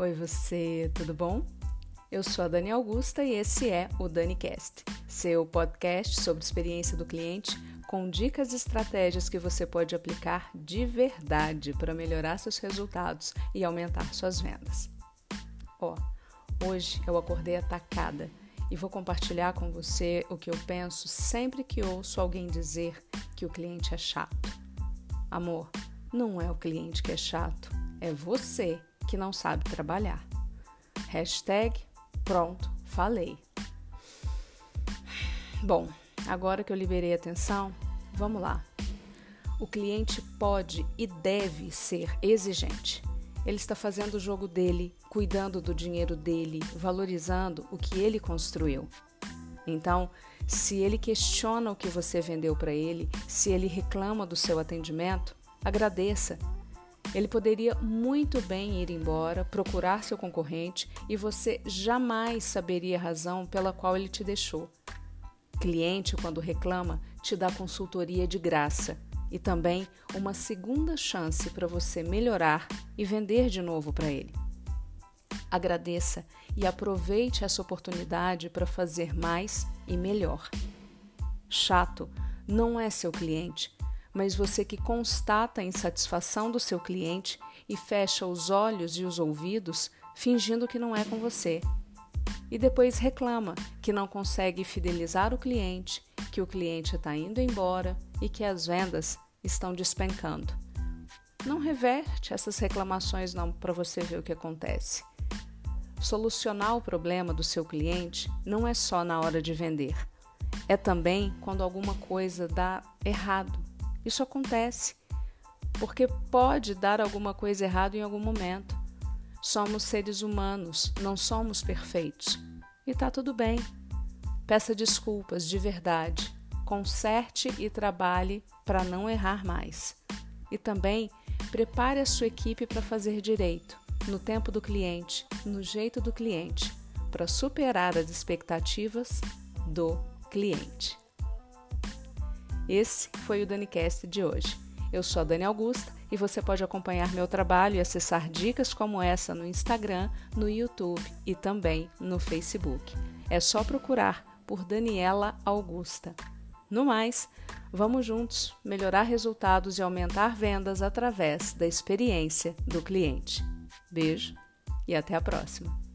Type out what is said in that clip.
Oi, você, tudo bom? Eu sou a Dani Augusta e esse é o DaniCast, seu podcast sobre experiência do cliente com dicas e estratégias que você pode aplicar de verdade para melhorar seus resultados e aumentar suas vendas. Ó, hoje eu acordei atacada e vou compartilhar com você o que eu penso sempre que ouço alguém dizer que o cliente é chato. Amor, não é o cliente que é chato, é você que não sabe trabalhar. Hashtag pronto, falei. Bom, agora que eu liberei a atenção, vamos lá. O cliente pode e deve ser exigente. Ele está fazendo o jogo dele, cuidando do dinheiro dele, valorizando o que ele construiu. Então, se ele questiona o que você vendeu para ele, se ele reclama do seu atendimento, agradeça ele poderia muito bem ir embora, procurar seu concorrente e você jamais saberia a razão pela qual ele te deixou. Cliente, quando reclama, te dá consultoria de graça e também uma segunda chance para você melhorar e vender de novo para ele. Agradeça e aproveite essa oportunidade para fazer mais e melhor. Chato não é seu cliente, mas você que constata a insatisfação do seu cliente e fecha os olhos e os ouvidos fingindo que não é com você. E depois reclama que não consegue fidelizar o cliente, que o cliente está indo embora e que as vendas estão despencando. Não reverte essas reclamações não para você ver o que acontece. Solucionar o problema do seu cliente não é só na hora de vender, é também quando alguma coisa dá errado isso acontece porque pode dar alguma coisa errada em algum momento. Somos seres humanos, não somos perfeitos. E tá tudo bem. Peça desculpas de verdade. Conserte e trabalhe para não errar mais. E também prepare a sua equipe para fazer direito, no tempo do cliente, no jeito do cliente, para superar as expectativas do cliente. Esse foi o DaniCast de hoje. Eu sou a Dani Augusta e você pode acompanhar meu trabalho e acessar dicas como essa no Instagram, no YouTube e também no Facebook. É só procurar por Daniela Augusta. No mais, vamos juntos melhorar resultados e aumentar vendas através da experiência do cliente. Beijo e até a próxima!